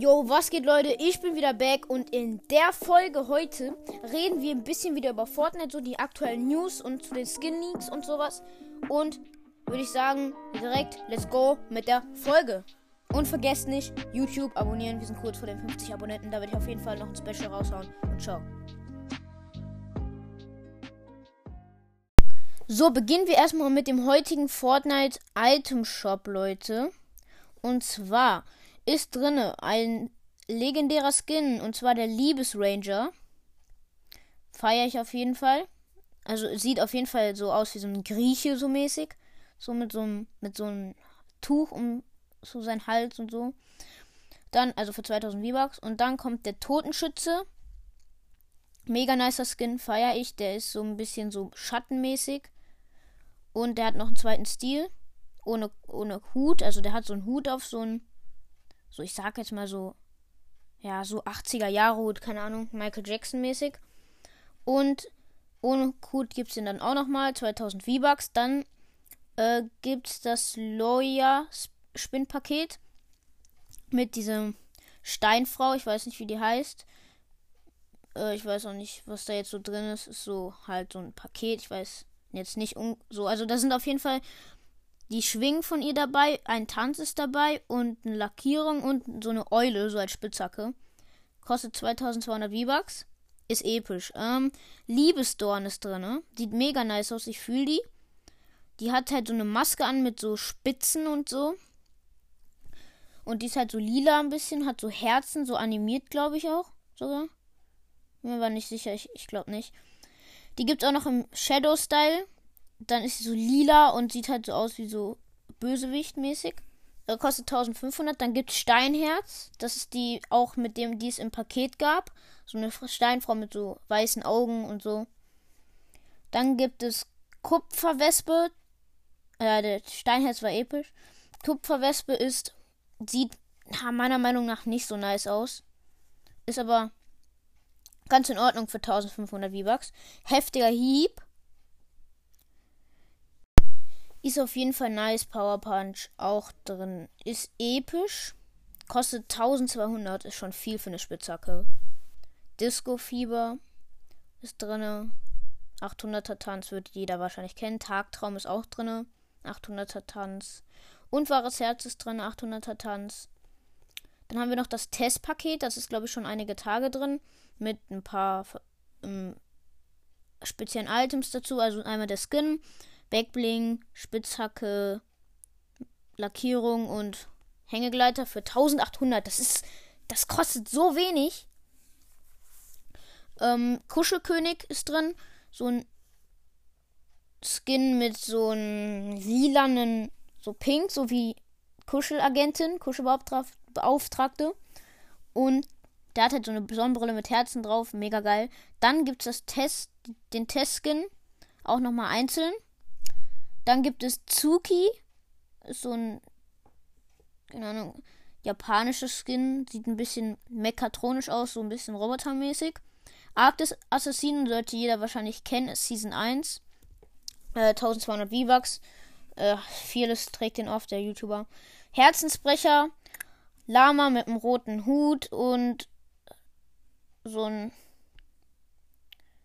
Yo, was geht Leute? Ich bin wieder back und in der Folge heute reden wir ein bisschen wieder über Fortnite, so die aktuellen News und zu den Skin Leaks und sowas. Und würde ich sagen, direkt let's go mit der Folge. Und vergesst nicht, YouTube abonnieren, wir sind kurz vor den 50 Abonnenten, da werde ich auf jeden Fall noch ein Special raushauen. Und ciao. So, beginnen wir erstmal mit dem heutigen Fortnite Item Shop, Leute. Und zwar ist drinne ein legendärer Skin und zwar der Liebesranger. Feiere ich auf jeden Fall. Also sieht auf jeden Fall so aus wie so ein Grieche so mäßig, so mit so einem mit so einem Tuch um so seinen Hals und so. Dann also für 2000 V-Bucks und dann kommt der Totenschütze. Mega nicer Skin, feiere ich. Der ist so ein bisschen so schattenmäßig. Und der hat noch einen zweiten Stil. Ohne, ohne Hut. Also der hat so einen Hut auf, so ein so ich sag jetzt mal so, ja, so 80er Jahre Hut, keine Ahnung, Michael Jackson mäßig. Und ohne Hut gibt es den dann auch nochmal, 2000 V-Bucks. Dann äh, gibt es das Lawyer Spinnpaket mit diesem Steinfrau, ich weiß nicht, wie die heißt. Äh, ich weiß auch nicht, was da jetzt so drin ist. Ist so halt so ein Paket, ich weiß jetzt nicht so. Also da sind auf jeden Fall die Schwingen von ihr dabei, ein Tanz ist dabei und eine Lackierung und so eine Eule, so als Spitzhacke. Kostet 2200 V-Bucks. Ist episch. Ähm, Liebesdorn ist drin, ne? Sieht mega nice aus, ich fühle die. Die hat halt so eine Maske an mit so Spitzen und so. Und die ist halt so lila ein bisschen, hat so Herzen, so animiert, glaube ich auch. Sogar. Mir war nicht sicher, ich, ich glaube nicht. Die gibt es auch noch im Shadow-Style dann ist sie so lila und sieht halt so aus wie so Bösewicht-mäßig. Äh, kostet 1500. Dann gibt es Steinherz. Das ist die auch mit dem, die es im Paket gab. So eine Steinfrau mit so weißen Augen und so. Dann gibt es Kupferwespe. Ja, der Steinherz war episch. Kupferwespe ist, sieht meiner Meinung nach nicht so nice aus. Ist aber ganz in Ordnung für 1500 V-Bucks. Heftiger Hieb ist auf jeden Fall nice. Power Punch auch drin. Ist episch. Kostet 1200. Ist schon viel für eine Spitzhacke. Disco Fieber ist drin. 800er Tanz wird jeder wahrscheinlich kennen. Tagtraum ist auch drin. 800er Tanz. Und wahres Herz ist drin. 800er Tanz. Dann haben wir noch das Testpaket. Das ist, glaube ich, schon einige Tage drin. Mit ein paar ähm, speziellen Items dazu. Also einmal der Skin, Backbling, Spitzhacke, Lackierung und Hängegleiter für 1800. Das ist, das kostet so wenig. Ähm, Kuschelkönig ist drin. So ein Skin mit so einem lilanen, so pink, so wie Kuschelagentin, Kuschelbeauftragte. Und der hat halt so eine Sonnenbrille mit Herzen drauf, mega geil. Dann gibt es das Test, den Testskin, auch nochmal einzeln. Dann gibt es Tsuki. Ist so ein, keine Ahnung, japanisches Skin. Sieht ein bisschen mekatronisch aus, so ein bisschen robotermäßig. Arktis Assassinen sollte jeder wahrscheinlich kennen, ist Season 1. Äh, 1200 V-Bucks. Äh, vieles trägt den oft, der YouTuber. Herzensbrecher. Lama mit einem roten Hut und so ein.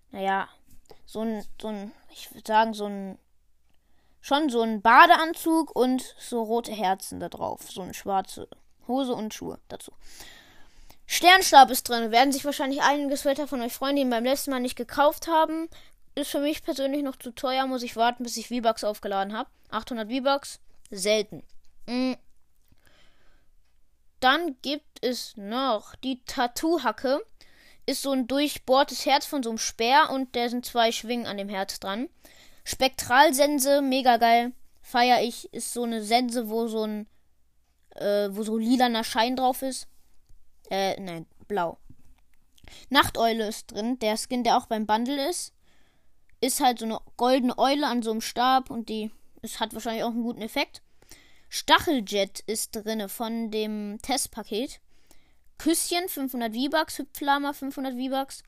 Naja, so ein, so ein, ich würde sagen, so ein schon so ein Badeanzug und so rote Herzen da drauf. So eine schwarze Hose und Schuhe dazu. Sternstab ist drin. Werden sich wahrscheinlich einige Sweater von euch freuen, die ihn beim letzten Mal nicht gekauft haben. Ist für mich persönlich noch zu teuer. Muss ich warten, bis ich V-Bucks aufgeladen habe. 800 V-Bucks. Selten. Mhm. Dann gibt es noch die Tattoo-Hacke. Ist so ein durchbohrtes Herz von so einem Speer und da sind zwei Schwingen an dem Herz dran. Spektralsense, mega geil. Feier ich. Ist so eine Sense, wo so ein, äh, wo so lilaner Schein drauf ist. Äh, nein, blau. Nachteule ist drin. Der Skin, der auch beim Bundle ist. Ist halt so eine goldene Eule an so einem Stab und die es hat wahrscheinlich auch einen guten Effekt. Stacheljet ist drin von dem Testpaket. Küsschen 500 V-Bucks, Hüpflama 500 V-Bucks.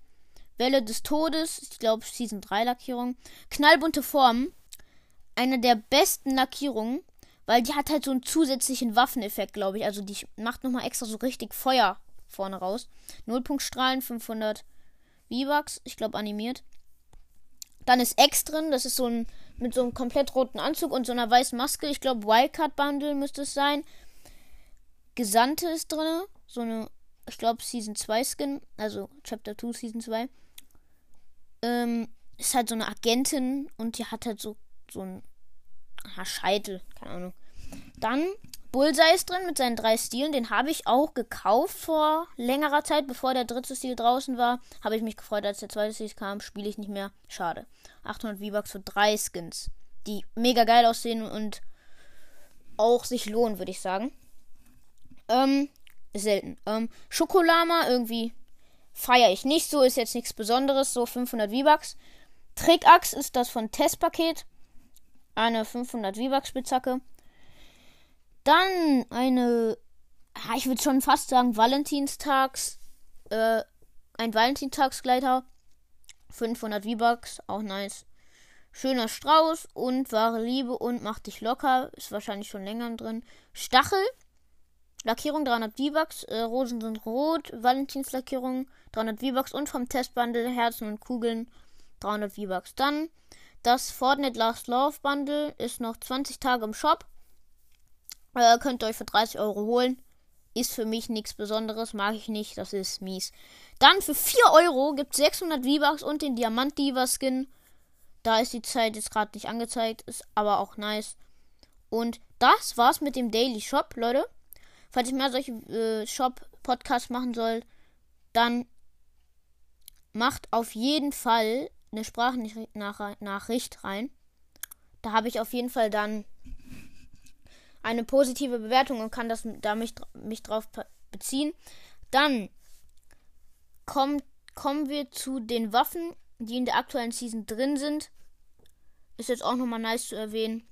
Welle des Todes, ich glaube Season 3 Lackierung. Knallbunte Formen. Eine der besten Lackierungen, Weil die hat halt so einen zusätzlichen Waffeneffekt, glaube ich. Also die macht nochmal extra so richtig Feuer vorne raus. Nullpunktstrahlen, 500 V-Bucks, ich glaube animiert. Dann ist X drin, das ist so ein mit so einem komplett roten Anzug und so einer weißen Maske. Ich glaube Wildcard Bundle müsste es sein. Gesandte ist drin, so eine, ich glaube Season 2 Skin, also Chapter 2 Season 2. Ähm, ist halt so eine Agentin und die hat halt so, so ein aha, Scheitel, keine Ahnung. Dann Bullseye ist drin mit seinen drei Stilen. Den habe ich auch gekauft vor längerer Zeit, bevor der dritte Stil draußen war. Habe ich mich gefreut, als der zweite Stil kam. Spiele ich nicht mehr. Schade. 800 V-Bucks für drei Skins, die mega geil aussehen und auch sich lohnen, würde ich sagen. Ähm, selten. Ähm, Schokolama irgendwie feiere ich nicht so, ist jetzt nichts Besonderes, so 500 V-Bucks. Trickachs ist das von Testpaket. Eine 500 V-Bucks Spitzhacke. Dann eine, ich würde schon fast sagen, Valentinstags, äh, ein Valentinstagsgleiter. 500 V-Bucks, auch nice. Schöner Strauß und wahre Liebe und macht dich locker. Ist wahrscheinlich schon länger drin. Stachel. Lackierung 300 V-Bucks. Äh, Rosen sind rot. Valentinslackierung 300 V-Bucks. Und vom Testbundle Herzen und Kugeln 300 V-Bucks. Dann das Fortnite Last Love Bundle ist noch 20 Tage im Shop. Äh, könnt ihr euch für 30 Euro holen. Ist für mich nichts Besonderes, mag ich nicht, das ist mies. Dann für 4 Euro gibt es 600 V-Bucks und den Diamant Diva Skin. Da ist die Zeit jetzt gerade nicht angezeigt, ist aber auch nice. Und das war's mit dem Daily Shop, Leute. Falls ich mehr solche äh, Shop-Podcasts machen soll, dann macht auf jeden Fall eine Sprachnachricht rein. Da habe ich auf jeden Fall dann eine positive Bewertung und kann das da mich, mich drauf beziehen. Dann kommt, kommen wir zu den Waffen, die in der aktuellen Season drin sind. Ist jetzt auch nochmal nice zu erwähnen.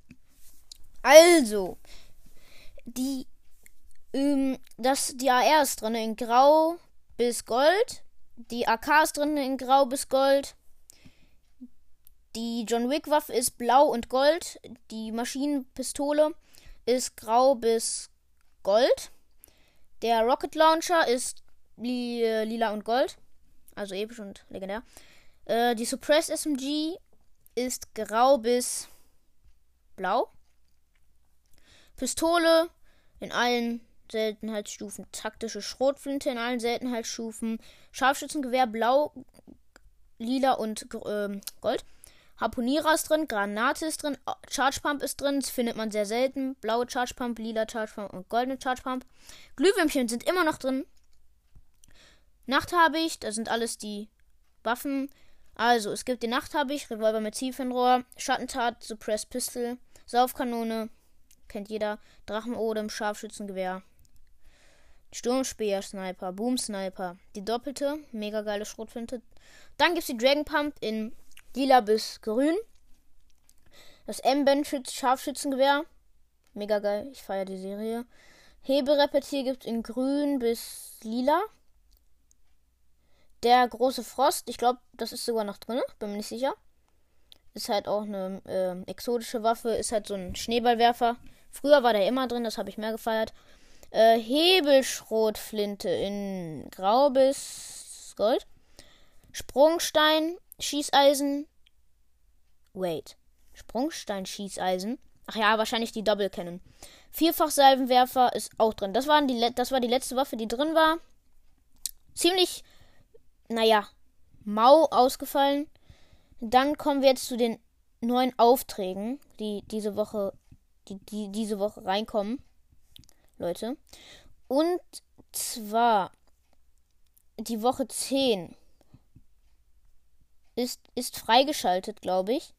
Also, die, ähm, das, die AR ist drin in Grau bis Gold. Die AK ist drin in Grau bis Gold. Die John Wick Waffe ist blau und gold. Die Maschinenpistole ist grau bis gold. Der Rocket Launcher ist li lila und gold. Also episch und legendär. Äh, die Suppress SMG ist grau bis blau. Pistole in allen Seltenheitsstufen. Taktische Schrotflinte in allen Seltenheitsstufen. Scharfschützengewehr blau, lila und äh, gold. Harpunierer ist drin, Granate ist drin, Charge Pump ist drin, das findet man sehr selten. Blaue Charge Pump, lila Charge Pump und goldene Charge Pump. Glühwürmchen sind immer noch drin. Nachthabicht, da sind alles die Waffen. Also, es gibt den Nachthabicht, Revolver mit Tiefenrohr, Schattentat, Suppress Pistol, Saufkanone, kennt jeder, Drachenodem, Scharfschützengewehr, Sturmspeer, Sniper, Boom Sniper, die doppelte, mega geile Schrotflinte. Dann gibt es die Dragon Pump in lila bis grün. Das M-Band Scharfschützengewehr. Mega geil, ich feiere die Serie. Heberepetier gibt es in grün bis lila. Der große Frost, ich glaube, das ist sogar noch drin, bin mir nicht sicher. Ist halt auch eine äh, exotische Waffe, ist halt so ein Schneeballwerfer. Früher war der immer drin, das habe ich mehr gefeiert. Äh, Hebelschrotflinte in grau bis gold. Sprungstein Schießeisen. Wait. Sprungstein-Schießeisen. Ach ja, wahrscheinlich die Double Cannon. Vierfach-Salvenwerfer ist auch drin. Das, waren die, das war die letzte Waffe, die drin war. Ziemlich, naja, mau ausgefallen. Dann kommen wir jetzt zu den neuen Aufträgen, die diese Woche, die, die diese Woche reinkommen. Leute. Und zwar die Woche 10 ist, ist freigeschaltet, glaube ich.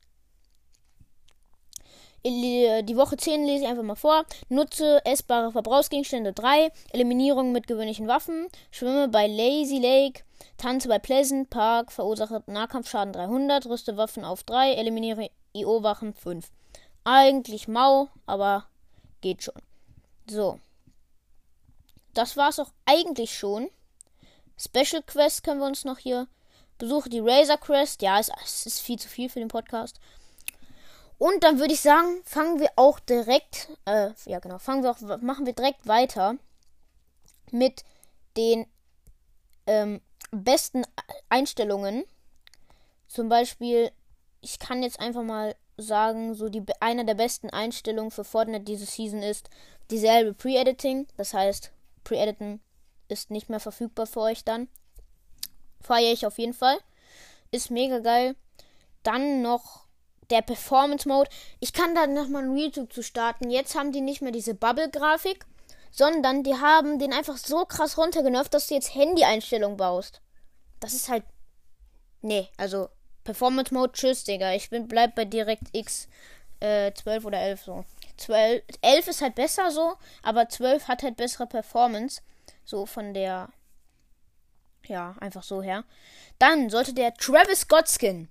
Die Woche 10 lese ich einfach mal vor. Nutze essbare Verbrauchsgegenstände 3. Eliminierung mit gewöhnlichen Waffen. Schwimme bei Lazy Lake. Tanze bei Pleasant Park. Verursache Nahkampfschaden 300. Rüste Waffen auf 3. Eliminiere IO-Wachen 5. Eigentlich mau, aber geht schon. So. Das war's auch eigentlich schon. Special Quest können wir uns noch hier Besuche die Razor Crest. Ja, es, es ist viel zu viel für den Podcast. Und dann würde ich sagen, fangen wir auch direkt, äh, ja genau, fangen wir auch, machen wir direkt weiter mit den ähm, besten Einstellungen. Zum Beispiel, ich kann jetzt einfach mal sagen, so die einer der besten Einstellungen für Fortnite diese Season ist dieselbe Pre-Editing. Das heißt, Pre-Editen ist nicht mehr verfügbar für euch dann. Feiere ich auf jeden Fall. Ist mega geil. Dann noch der Performance Mode. Ich kann da nochmal ein YouTube zu starten. Jetzt haben die nicht mehr diese Bubble-Grafik, sondern die haben den einfach so krass runtergenervt, dass du jetzt Handy-Einstellungen baust. Das ist halt. Nee, also Performance Mode, tschüss, Digga. Ich bin bleib bei DirectX äh, 12 oder 11 so. 12, 11 ist halt besser so, aber 12 hat halt bessere Performance. So von der. Ja, einfach so her. Dann sollte der Travis Scott Skin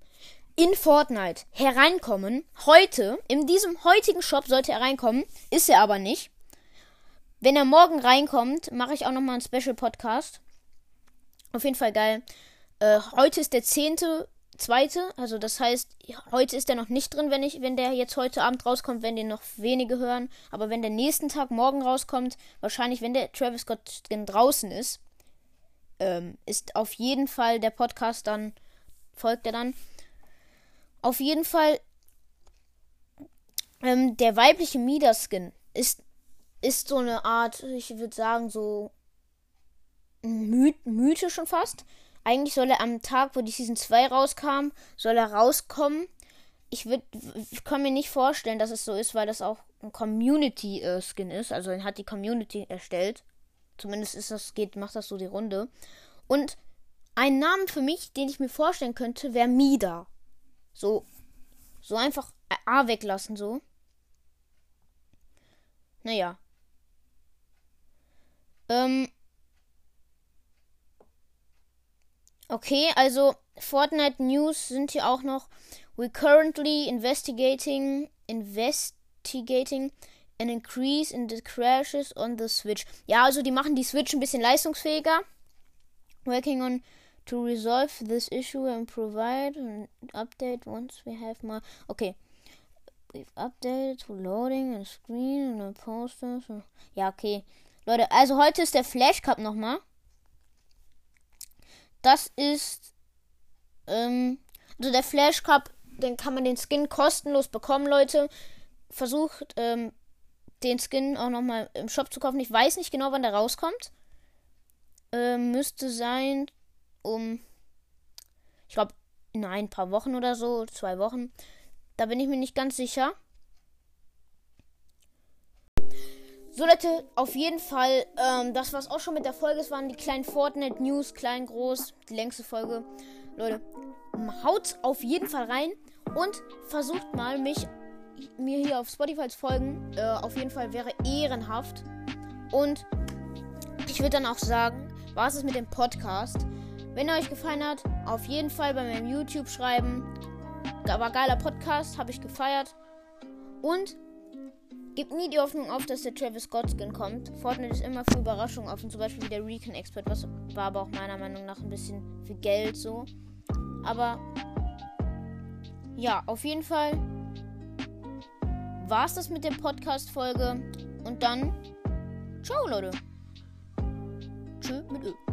in Fortnite hereinkommen. Heute, in diesem heutigen Shop sollte er reinkommen. Ist er aber nicht. Wenn er morgen reinkommt, mache ich auch nochmal einen Special Podcast. Auf jeden Fall geil. Äh, heute ist der 10 zweite. Also das heißt, heute ist er noch nicht drin, wenn ich, wenn der jetzt heute Abend rauskommt, wenn den noch wenige hören. Aber wenn der nächsten Tag morgen rauskommt, wahrscheinlich, wenn der Travis Scott draußen ist, ähm, ist auf jeden Fall der Podcast dann, folgt er dann. Auf jeden Fall, ähm, der weibliche Mida-Skin ist, ist so eine Art, ich würde sagen, so My Mythe schon fast. Eigentlich soll er am Tag, wo die Season 2 rauskam, soll er rauskommen. Ich, würd, kann mir nicht vorstellen, dass es so ist, weil das auch ein Community-Skin ist. Also ihn hat die Community erstellt. Zumindest ist das, geht, macht das so die Runde. Und ein Name für mich, den ich mir vorstellen könnte, wäre Mida. So, so einfach A weglassen, so. Naja. Ähm, Okay, also Fortnite News sind hier auch noch. We currently investigating investigating an increase in the crashes on the Switch. Ja, also die machen die Switch ein bisschen leistungsfähiger. Working on to resolve this issue and provide an update once we have more. Okay. We've updated to loading and screen and posters. Ja, okay. Leute, also heute ist der Flash Cup nochmal. Das ist ähm, also der Flash Cup, den kann man den Skin kostenlos bekommen, Leute. Versucht ähm, den Skin auch nochmal im Shop zu kaufen. Ich weiß nicht genau, wann der rauskommt. Ähm, müsste sein um, ich glaube, in ein paar Wochen oder so, zwei Wochen. Da bin ich mir nicht ganz sicher. So Leute, auf jeden Fall, ähm, das war's auch schon mit der Folge. Es waren die kleinen Fortnite News, klein, groß, die längste Folge. Leute, haut auf jeden Fall rein und versucht mal mich mir hier auf Spotify zu folgen. Äh, auf jeden Fall wäre ehrenhaft. Und ich würde dann auch sagen, was ist mit dem Podcast? Wenn er euch gefallen hat, auf jeden Fall bei meinem YouTube schreiben. War geiler Podcast, habe ich gefeiert. Und Gibt nie die Hoffnung auf, dass der Travis Scott Skin kommt. Fortnite ist immer für Überraschungen offen, zum Beispiel wie der Recon Expert, was war aber auch meiner Meinung nach ein bisschen für Geld so. Aber ja, auf jeden Fall war es das mit der Podcast-Folge. Und dann, ciao Leute. Tschö mit Ö.